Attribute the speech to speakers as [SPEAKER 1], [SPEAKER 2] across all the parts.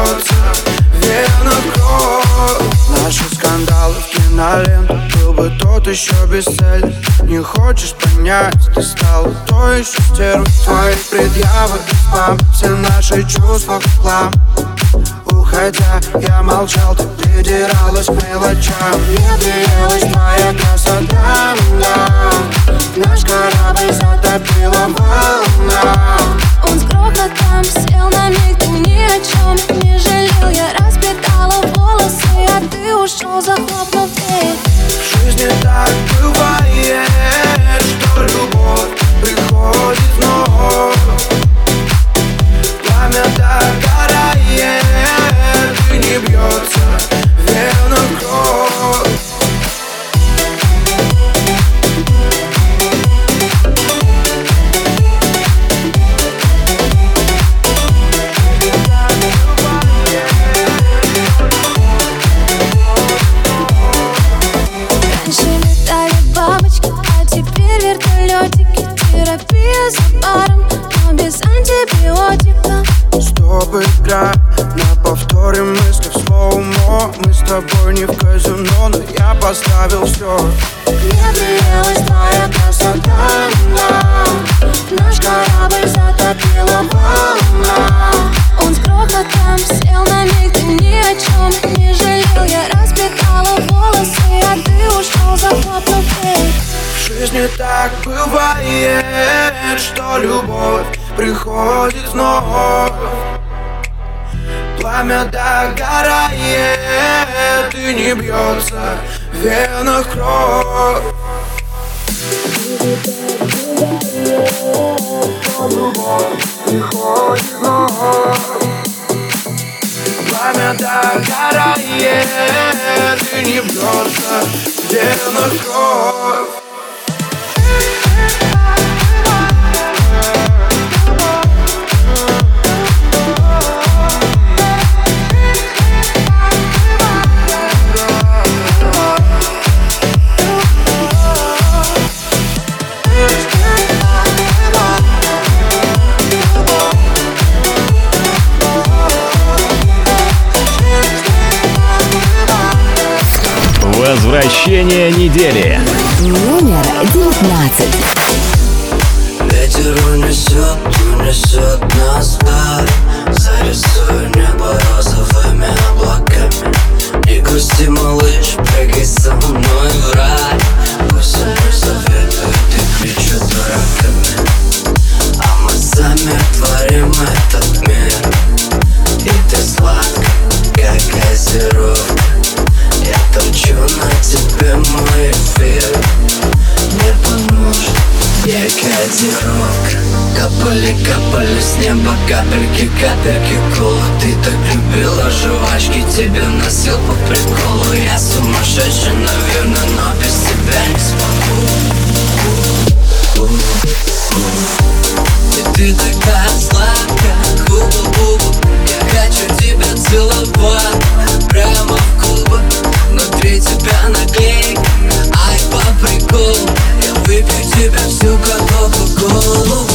[SPEAKER 1] бьется в венах кровь Наши скандалы в киноленту Был бы тот еще цели Не хочешь понять, ты стала то еще стервой Твои предъявы спам Все наши чувства в хлам Уходя, я молчал, ты придиралась к мелочам Мне приелась твоя красота, да. Наш корабль затопила волна.
[SPEAKER 2] Он с грохотом сел на миг, ты ни о чем не жалел. Я расплетала волосы, а ты ушел, захлопнув дверь.
[SPEAKER 1] В жизни так бывает, что любовь приходит вновь Пламя догорает и не бьется в венах кровь.
[SPEAKER 2] Раньше летали бабочки, а теперь вертолетики. Терапия за баром, но без антибиотика
[SPEAKER 1] Стоп, игра, на повторе мысли в слоумо. Мы с тобой не в казино, но я поставил все
[SPEAKER 2] Мне приелась твоя красота, Наш корабль затопила волна. Он с грохотом сел на миг, ты ни о чем не жалел. Я расплетала волосы, а ты ушел, захлопнув дверь.
[SPEAKER 1] В жизни так бывает, что любовь приходит вновь Пламя догорает и не бьется в венах кровь. Пламя догорает и не бьется в венах кровь
[SPEAKER 3] Возвращение недели.
[SPEAKER 4] Номер девятнадцать.
[SPEAKER 5] Ветер унесет, унесет нас вдаль Зарисуй небо розовыми облаками. Не грусти, малыш, прыгай со мной в рай. Пусть они советуют и кричат дураками А мы сами творим этот мир. И ты сладкая, как газировка тебе мой эфир Не поможет кодировка Капали, капали с неба капельки, капельки колы Ты так любила жвачки, тебе носил по приколу Я сумасшедший, наверное, но без тебя не смогу И ты такая сладкая, губа-губа Я хочу тебя целовать прямо в губы Внутри тебя наклейка, ай по приколу Я выпью тебя всю как кока-колу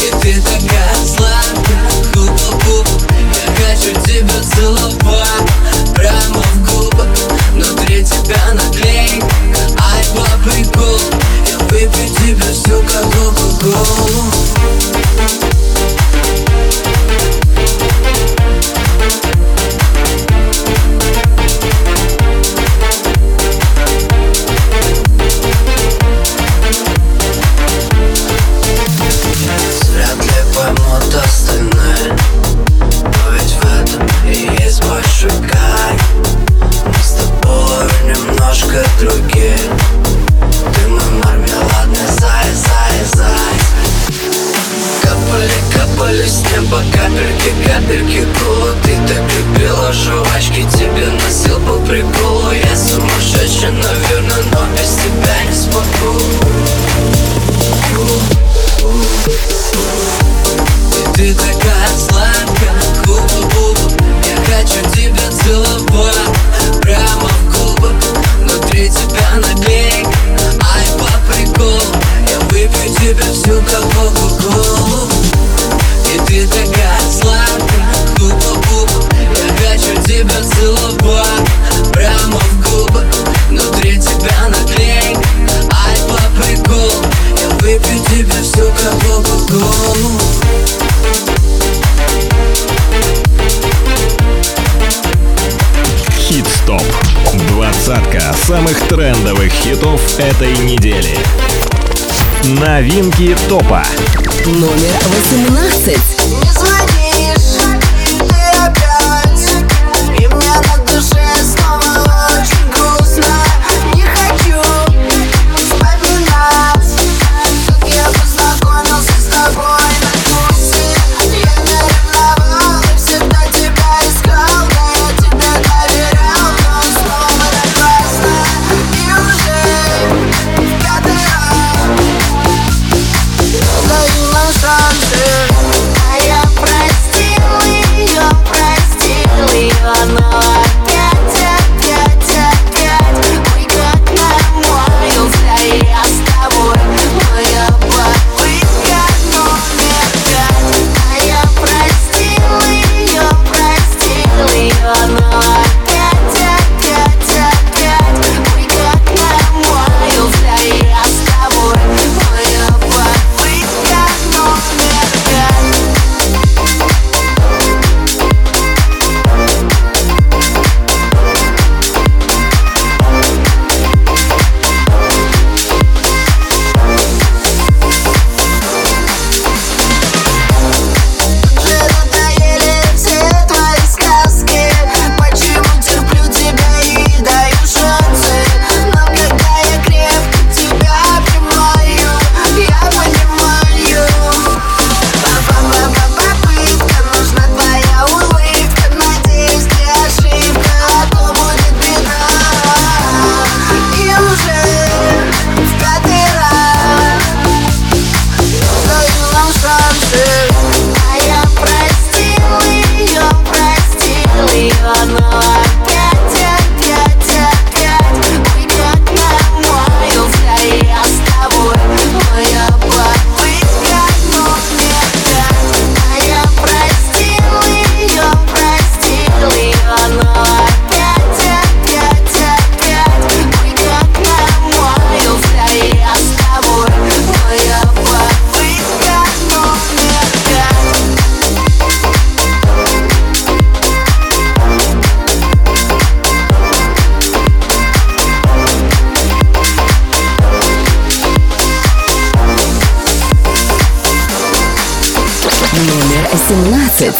[SPEAKER 5] И ты такая сладкая, губа-губа Я хочу тебя целовать прямо в губы. Внутри тебя наклейка, ай по приколу Я выпью тебя всю как кока-колу немножко другим Ты мой мармеладный заяц, заяц, заяц Капали, капали с неба капельки, капельки гула. Ты так любила жвачки, тебе носил по приколу. Я сумасшедший, наверное, но без тебя не смогу. Ты такая сладкая, губы, губы. Я хочу тебя целовать прямо в губы. Внутри тебя наклейка, ай по приколу Я выпью тебя всю как кока-колу. И ты такая сладкая, губы-губы Я хочу тебя целовать. Прямо в
[SPEAKER 3] самых трендовых хитов этой недели. Новинки топа.
[SPEAKER 6] Номер 18.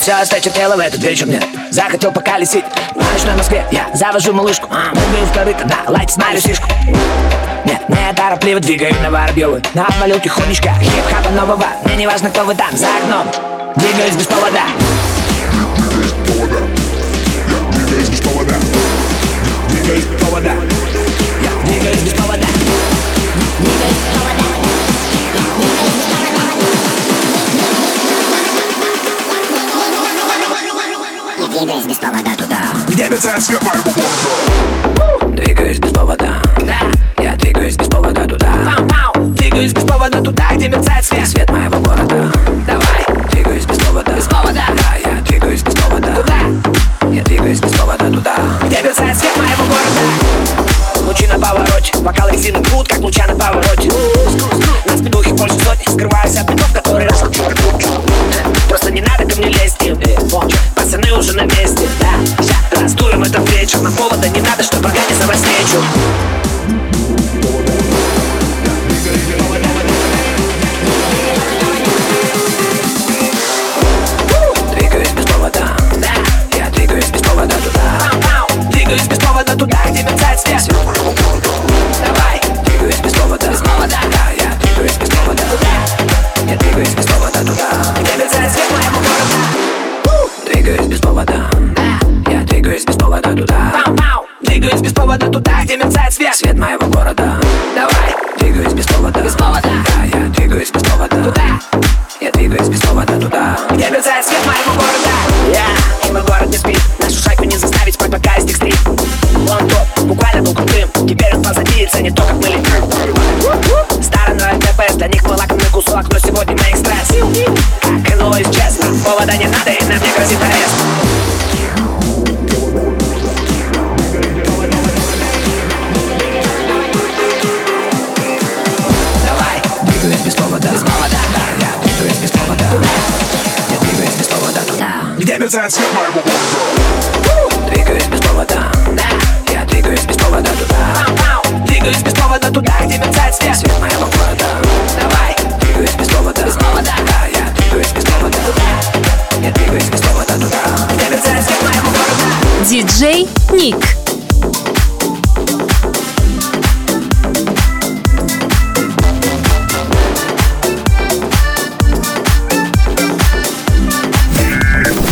[SPEAKER 7] Все
[SPEAKER 8] осточертело в этот вечер мне Захотел поколесить. В ночной Москве? Я завожу малышку. А, Прыгаю в корыто, да, лайте смотрю фишку Нет, не торопливо двигаю на Воробьевы Навалил тихонечко хип-хапа нового. Мне не важно, кто вы там за окном. Двигаюсь без повода Двигаюсь без повода. Да, я двигаюсь без повода туда. Двигаюсь без повода туда, где мерцает свет. Свет моего города. Давай, двигаюсь без повода. Без повода. Да, я двигаюсь без повода. Туда. Я двигаюсь без повода туда. Где мерцает свет моего города? Лучи на повороте. Бокал резины крут, как луча на повороте. На спидухе больше сотни Скрываюсь от битов, которые Просто не надо ко мне лезть. Э, Пацаны уже на месте, да Этот вечер На повода не надо, чтобы организовать встречу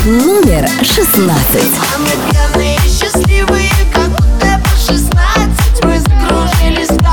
[SPEAKER 9] номер шестнадцать.
[SPEAKER 10] Мы счастливые, как будто по шестнадцать Мы
[SPEAKER 11] закружились в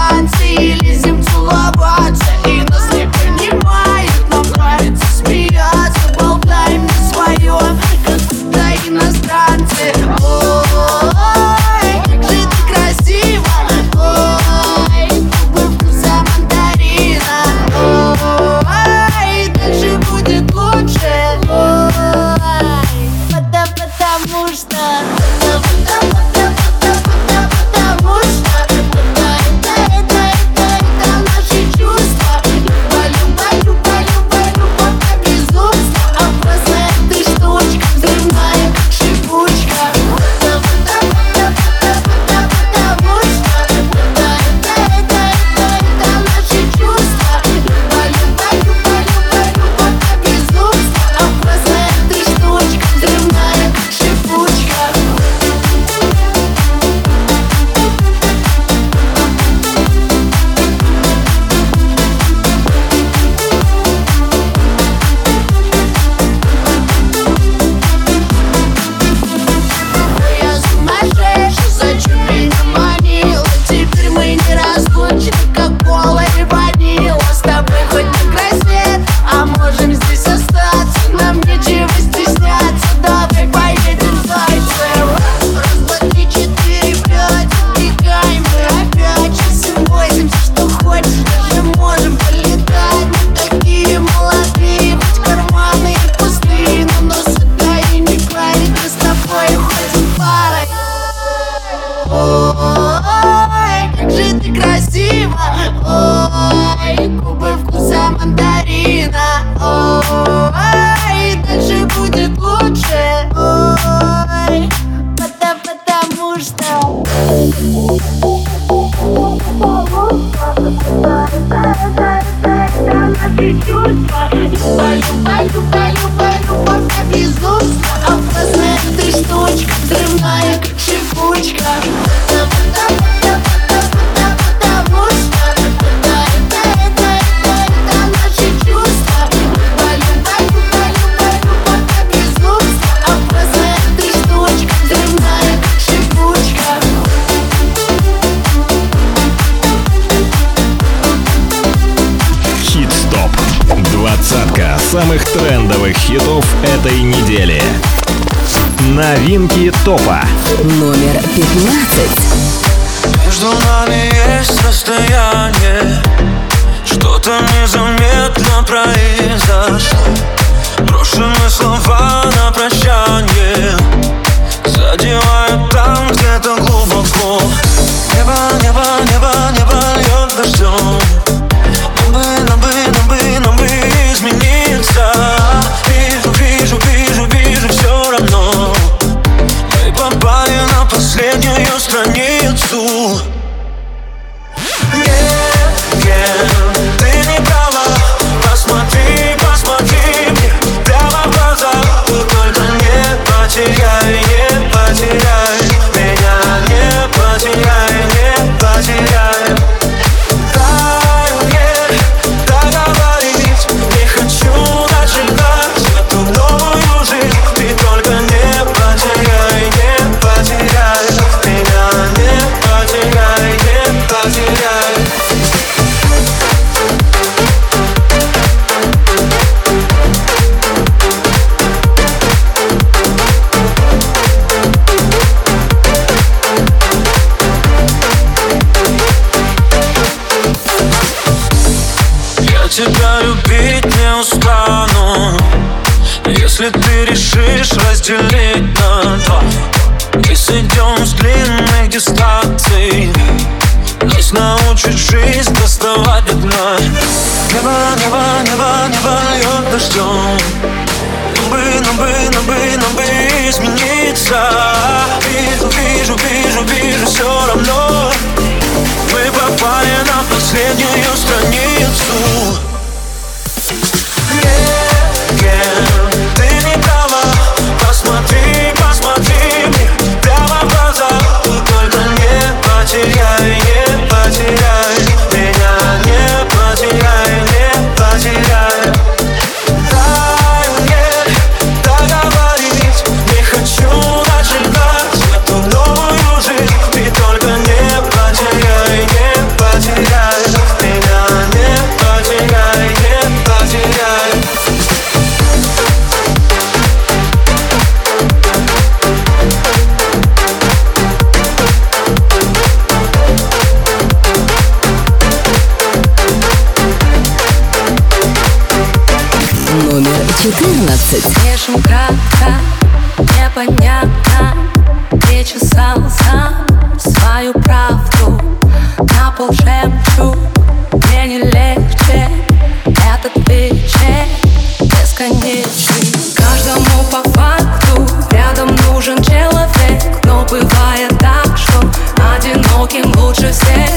[SPEAKER 11] прости топа.
[SPEAKER 9] Номер пятнадцать.
[SPEAKER 12] вижу, все равно Мы попали на последнюю.
[SPEAKER 4] двадцать
[SPEAKER 13] Слишком кратко, непонятно. Ты чесал сам свою правду. На пол жемчуг, мне не легче. Этот вечер бесконечный Каждому по факту рядом нужен человек. Но бывает так, что одиноким лучше всех.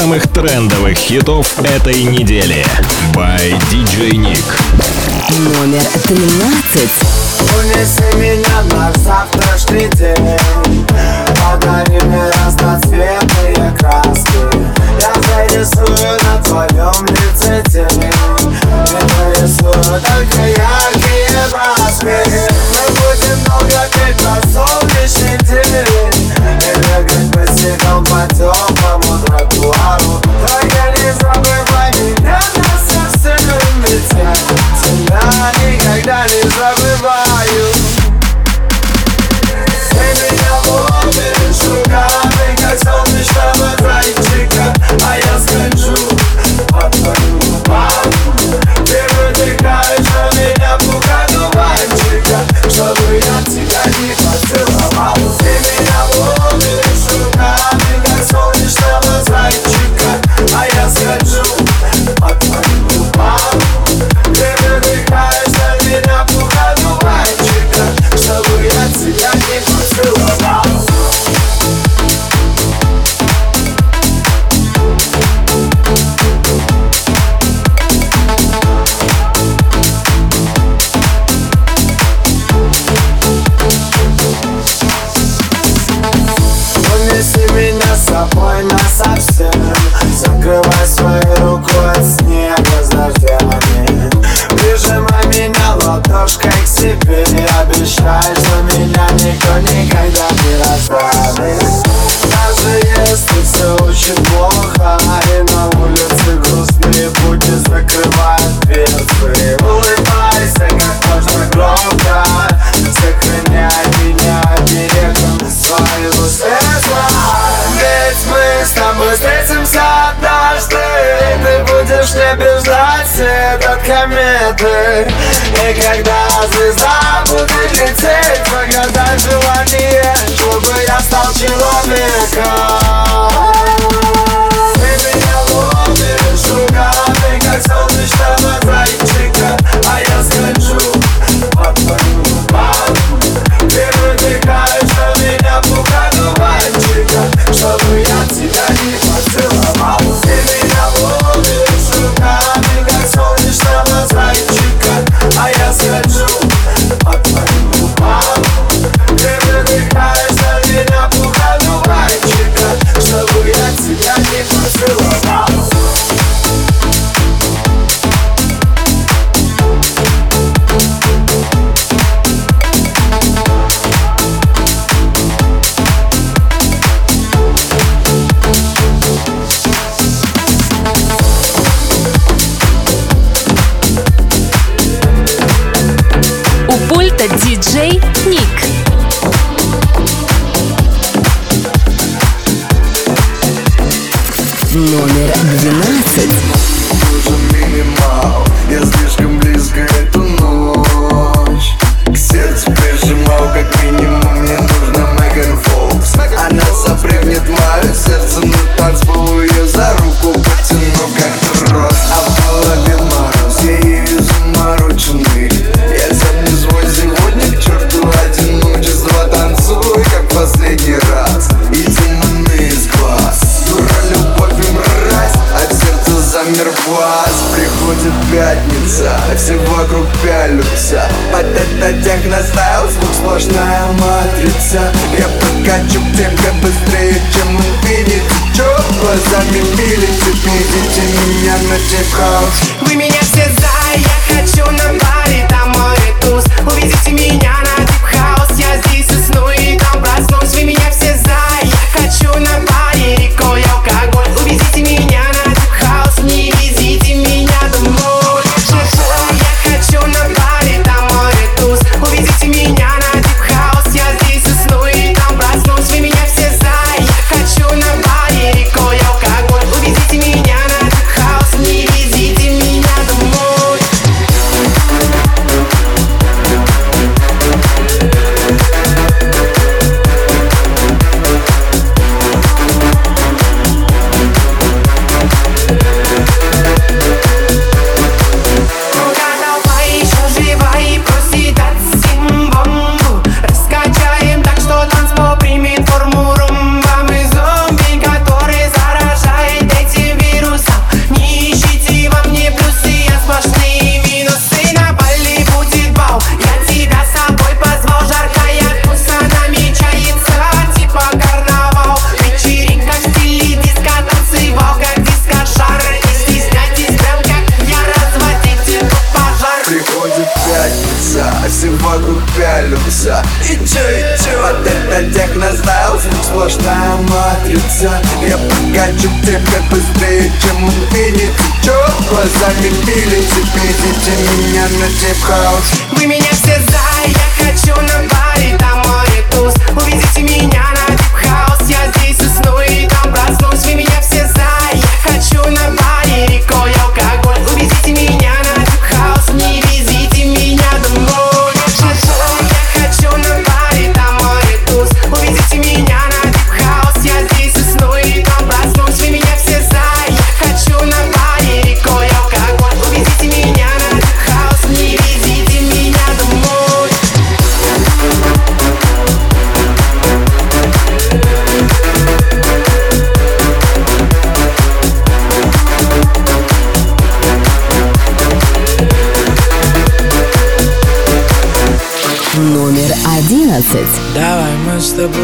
[SPEAKER 3] самых трендовых хитов этой недели. By DJ Nick.
[SPEAKER 4] Номер 13.
[SPEAKER 14] Унеси меня на завтрашний день.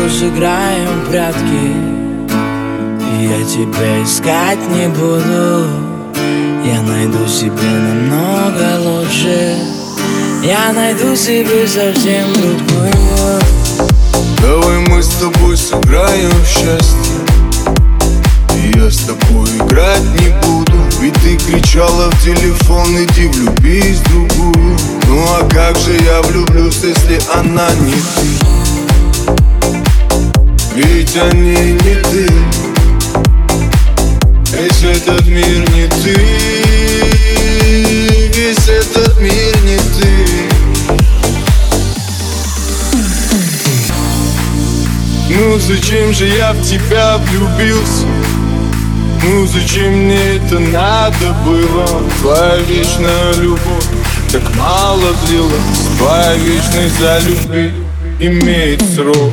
[SPEAKER 15] уж играем в
[SPEAKER 16] прятки. Я тебя искать не буду. Я найду себе намного лучше. Я найду себе совсем другую.
[SPEAKER 15] Давай мы с тобой сыграем в счастье. Я с тобой играть не буду Ведь ты кричала в телефон Иди влюбись в другую. Ну а как же я влюблюсь, если она не ты? Ведь они не ты. Весь этот мир не ты. Весь этот мир не ты. Ну зачем же я в тебя влюбился? Ну зачем мне это надо было? Твоя вечная любовь так мало длилась Твоя вечность за любви имеет срок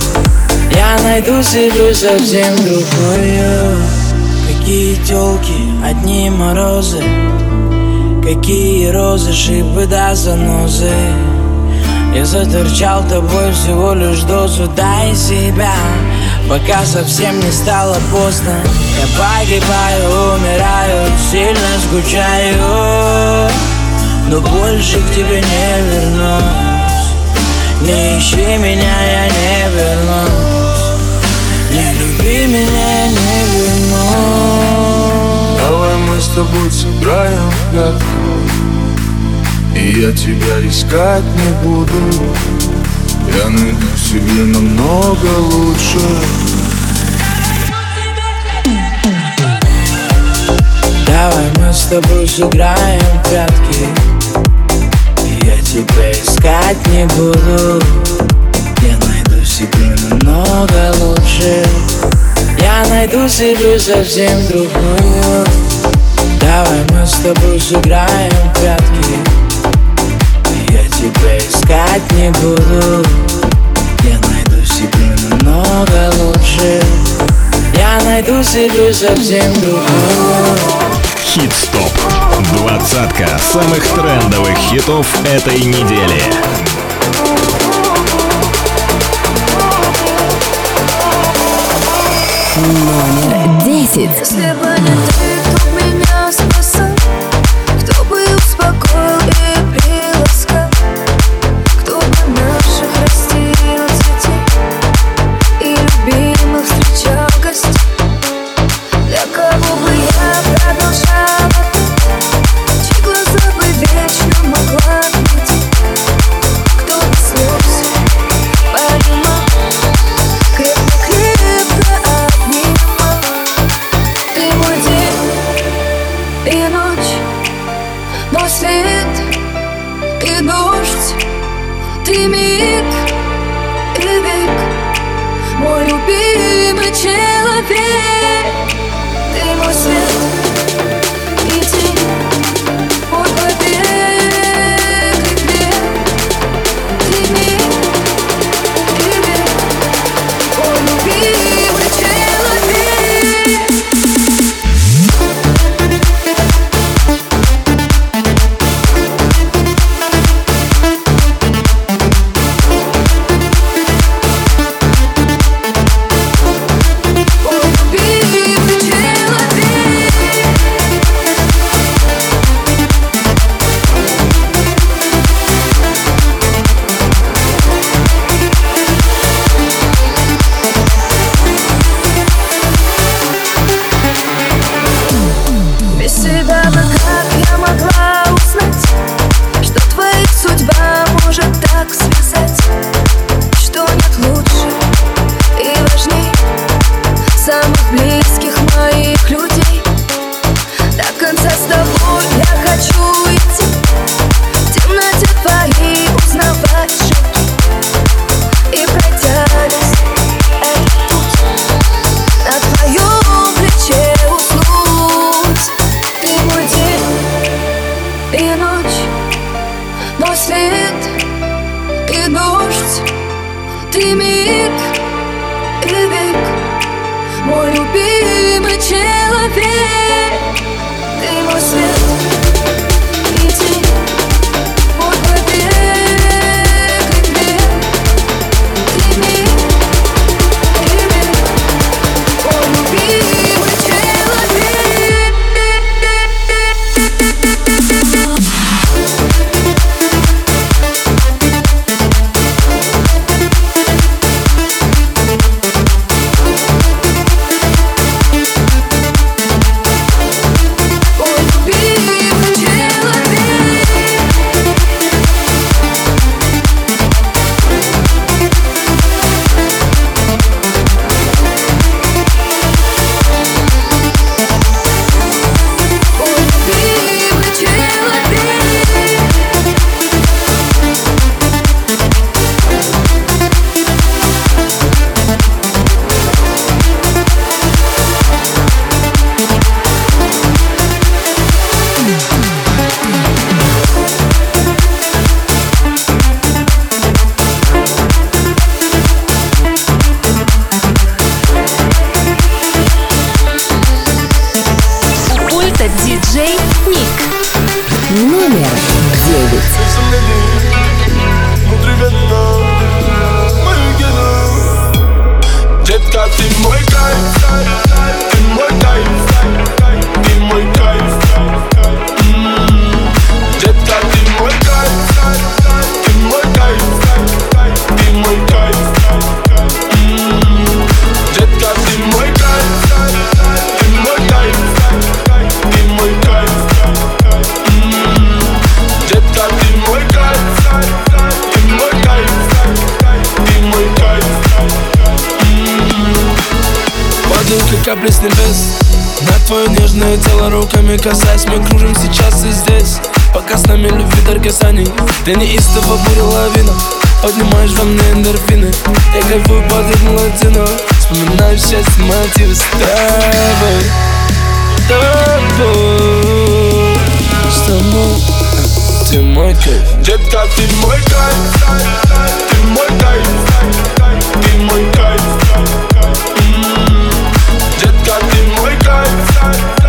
[SPEAKER 16] Я найду себе совсем другую Какие телки, одни морозы. Какие розы, шипы да занозы. Я заторчал тобой всего лишь дозу Дай себя, пока совсем не стало поздно. Я погибаю, умираю, сильно скучаю. Но больше к тебе не вернусь. Не ищи меня, я не вернусь
[SPEAKER 15] прятки И я тебя искать не буду. Я найду себе намного лучше.
[SPEAKER 16] Давай мы с тобой сыграем в прятки. Я тебя искать не буду. Я найду себе намного лучше. Я найду себе совсем другую Давай мы с тобой сыграем в прятки Я тебя искать не буду Я найду себе намного лучше Я найду себе совсем другую
[SPEAKER 3] Хит-стоп. Двадцатка самых трендовых хитов этой недели.
[SPEAKER 4] Номер десять.
[SPEAKER 17] ты мой
[SPEAKER 16] кайф
[SPEAKER 18] Детка, ты мой кайф Ты мой кайф Ты мой кайф Детка, ты мой кайф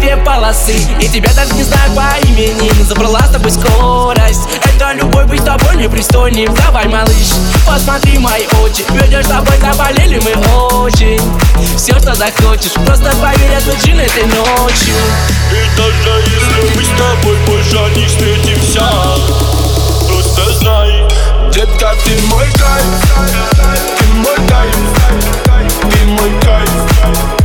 [SPEAKER 19] две полосы. И тебя даже не знаю по имени. Забрала с тобой скорость. Это любовь быть с тобой непристойным. Давай, малыш, посмотри мои очи. Ведешь с тобой, заболели мы очень. Все, что захочешь Просто поверь, отключи этой ночью
[SPEAKER 18] И даже если мы с тобой больше не встретимся. Просто знай, детка, ты мой кайф. Ты мой кайф. Ты мой кайф.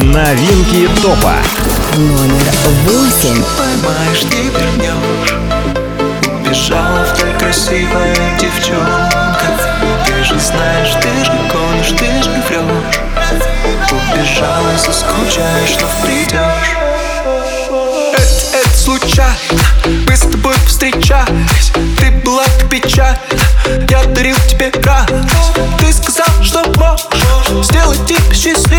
[SPEAKER 11] Новинки топа.
[SPEAKER 9] Номер восемь.
[SPEAKER 12] Поймаешь, ты прильнешь. Убежала в той красивой девчонке же знаешь, ты же гонишь, ты же врешь Убежала, соскучаешь, но придешь
[SPEAKER 20] Это, это случайно, мы с тобой встречались. Ты была печаль, я дарил тебе радость. Ты сказал, что можешь сделать тебя счастливым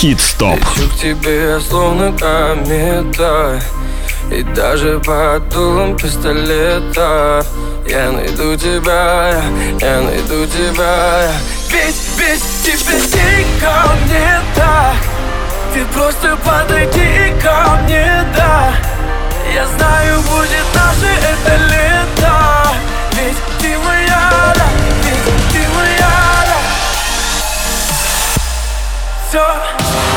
[SPEAKER 11] Хит-стоп.
[SPEAKER 16] К тебе словно комета И даже под дулом пистолета. Я найду тебя, я найду тебя.
[SPEAKER 21] Ведь без тебя дико мне так Ты просто подойди ко мне, да. Я знаю, будет наше это лето. Ведь ты моя, да, все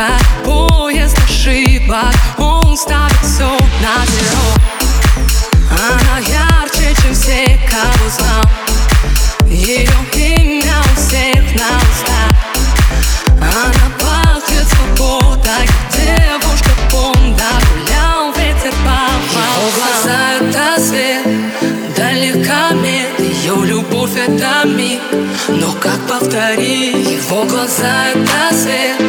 [SPEAKER 13] шика, поезд ошибок Он ставит все на зеро. Она ярче, чем все, кого знал. Ее имя у всех на устах. Она пахнет свободой, девушка Бонда. Гулял ветер по Его глаза это свет, далекомет Ее любовь это миг, но как повторить? Его глаза это свет,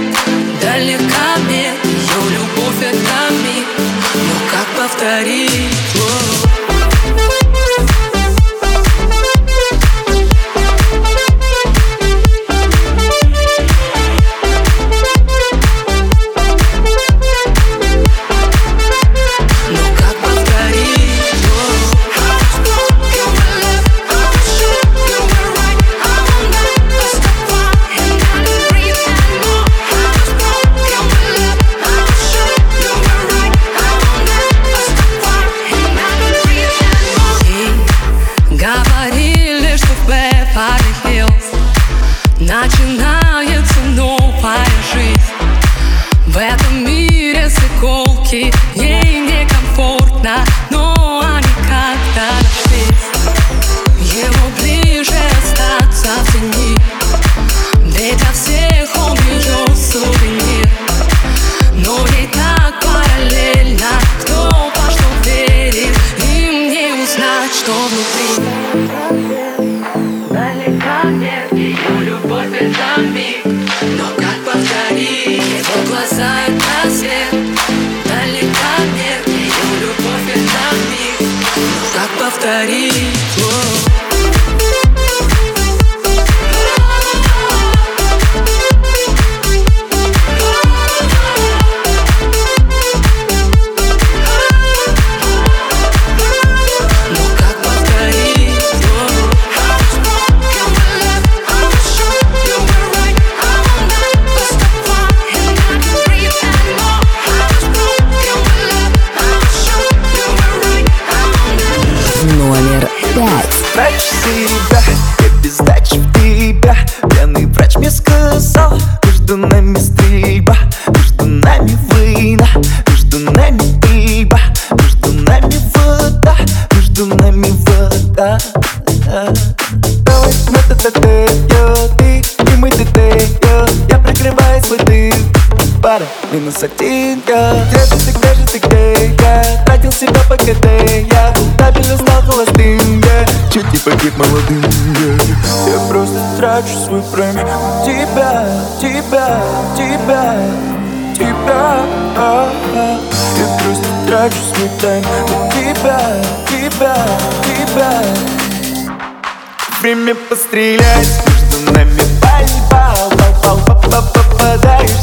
[SPEAKER 13] далекомет Ее любовь это миг, но как повторить как повторить
[SPEAKER 22] молодым Я просто трачу свой прайм Тебя, тебя, тебя, тебя. Я просто трачу свой тайм. Тебя, тебя, тебя. Время пострелять Между нами пальба Попадаешь.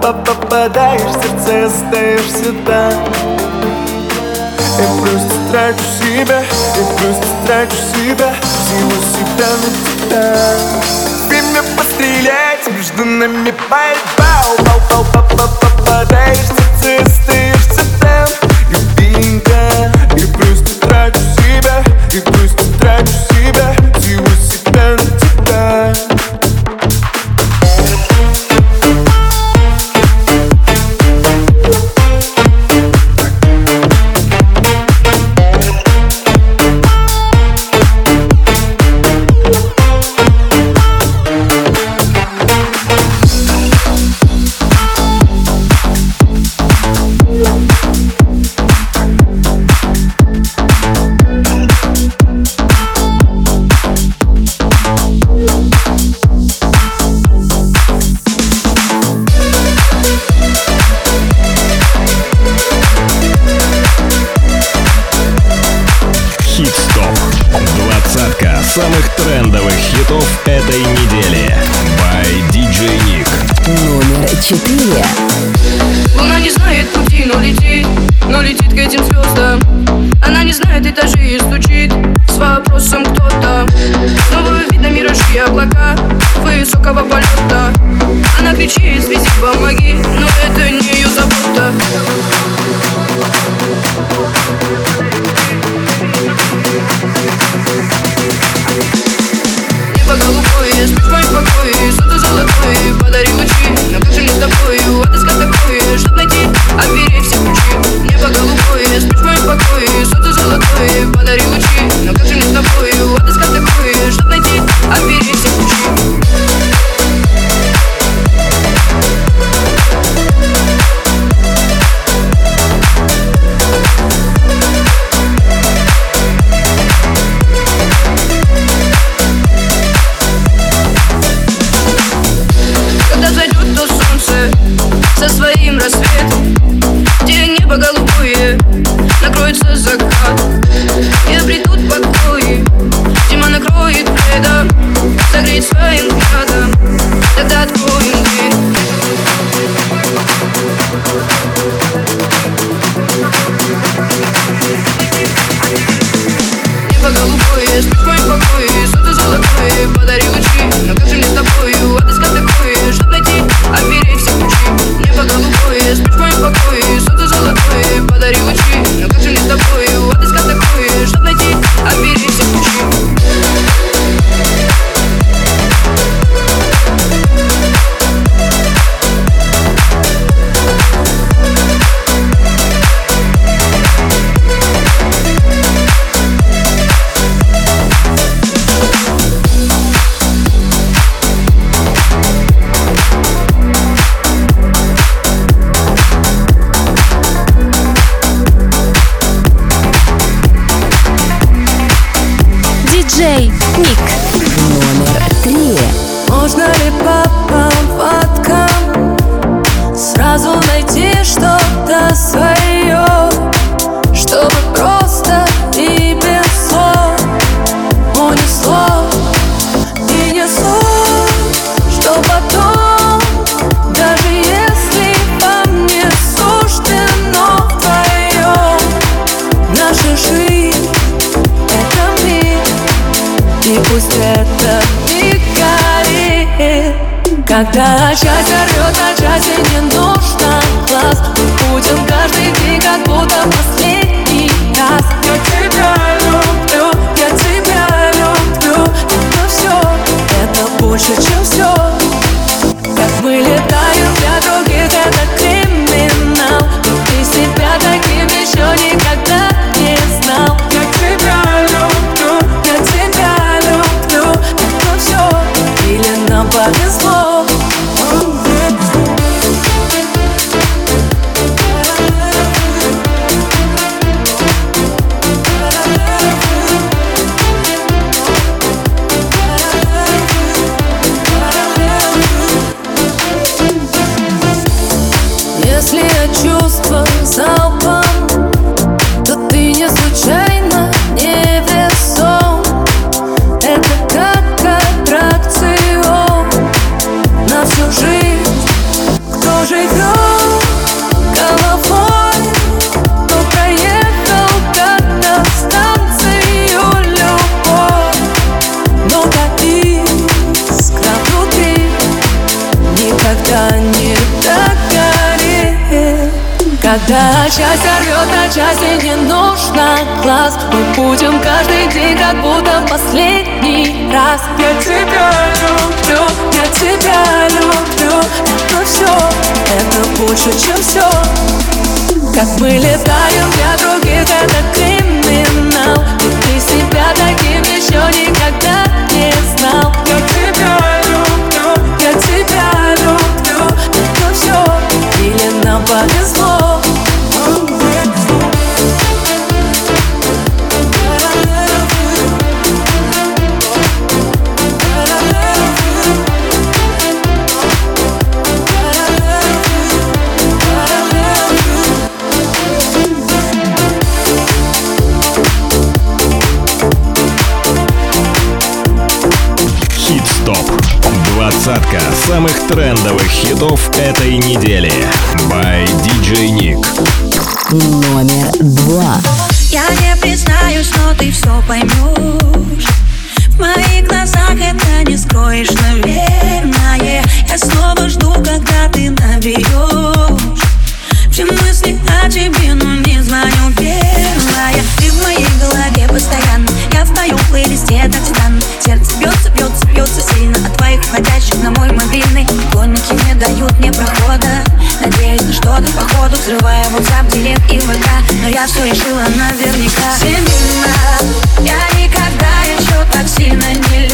[SPEAKER 22] попадаешь в сердце, остаешься там Я просто трачу себя, я просто трачу себя силу себя на тебя. Время пострелять, между нами борьба. Упал, попал, попал, попадаешь в сердце, остаешься там Любимка, я просто трачу себя, я просто трачу себя.
[SPEAKER 23] Как
[SPEAKER 13] мы летаем для
[SPEAKER 11] друг самых трендовых хитов этой недели. By DJ Nick.
[SPEAKER 9] Номер два.
[SPEAKER 6] Я не признаюсь, но ты все поймешь. В моих глазах это не скроешь, наверное. Я снова жду, когда года походу взрывая WhatsApp, Дилет и ВК Но я все решила наверняка. Семена, я никогда еще так сильно не любила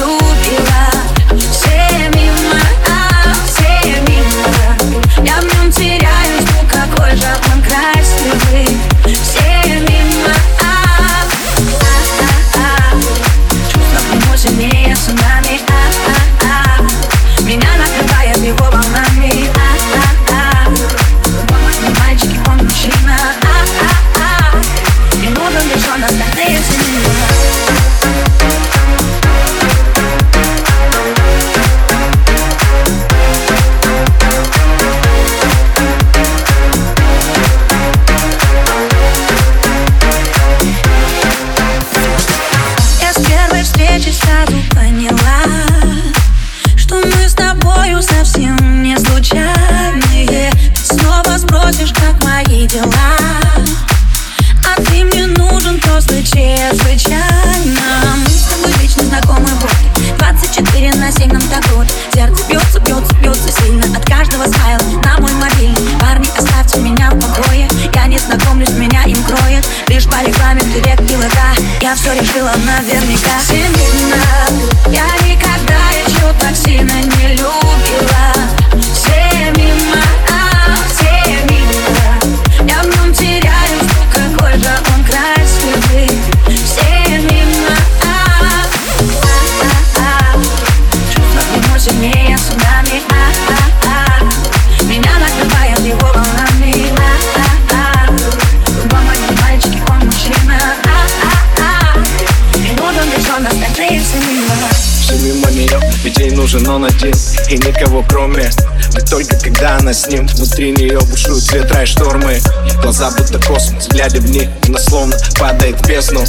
[SPEAKER 22] она с ним Внутри нее бушуют ветра и штормы. Глаза будто космос, глядя в них Она словно падает в бездну.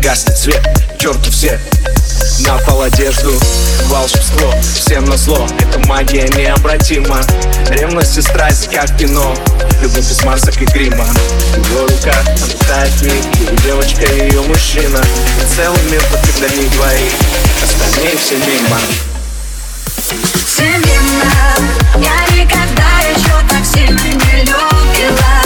[SPEAKER 22] Гаснет свет, черту все на пол одежду. Волшебство, всем на зло Это магия необратима. Ревность и страсть, как кино. Любовь без марсок и грима. Его рука, она тает в миг девочка и ее мужчина. И целый мир, но когда не двоих Остальные все мимо.
[SPEAKER 6] Все мимо, я никогда еще так сильно не любила.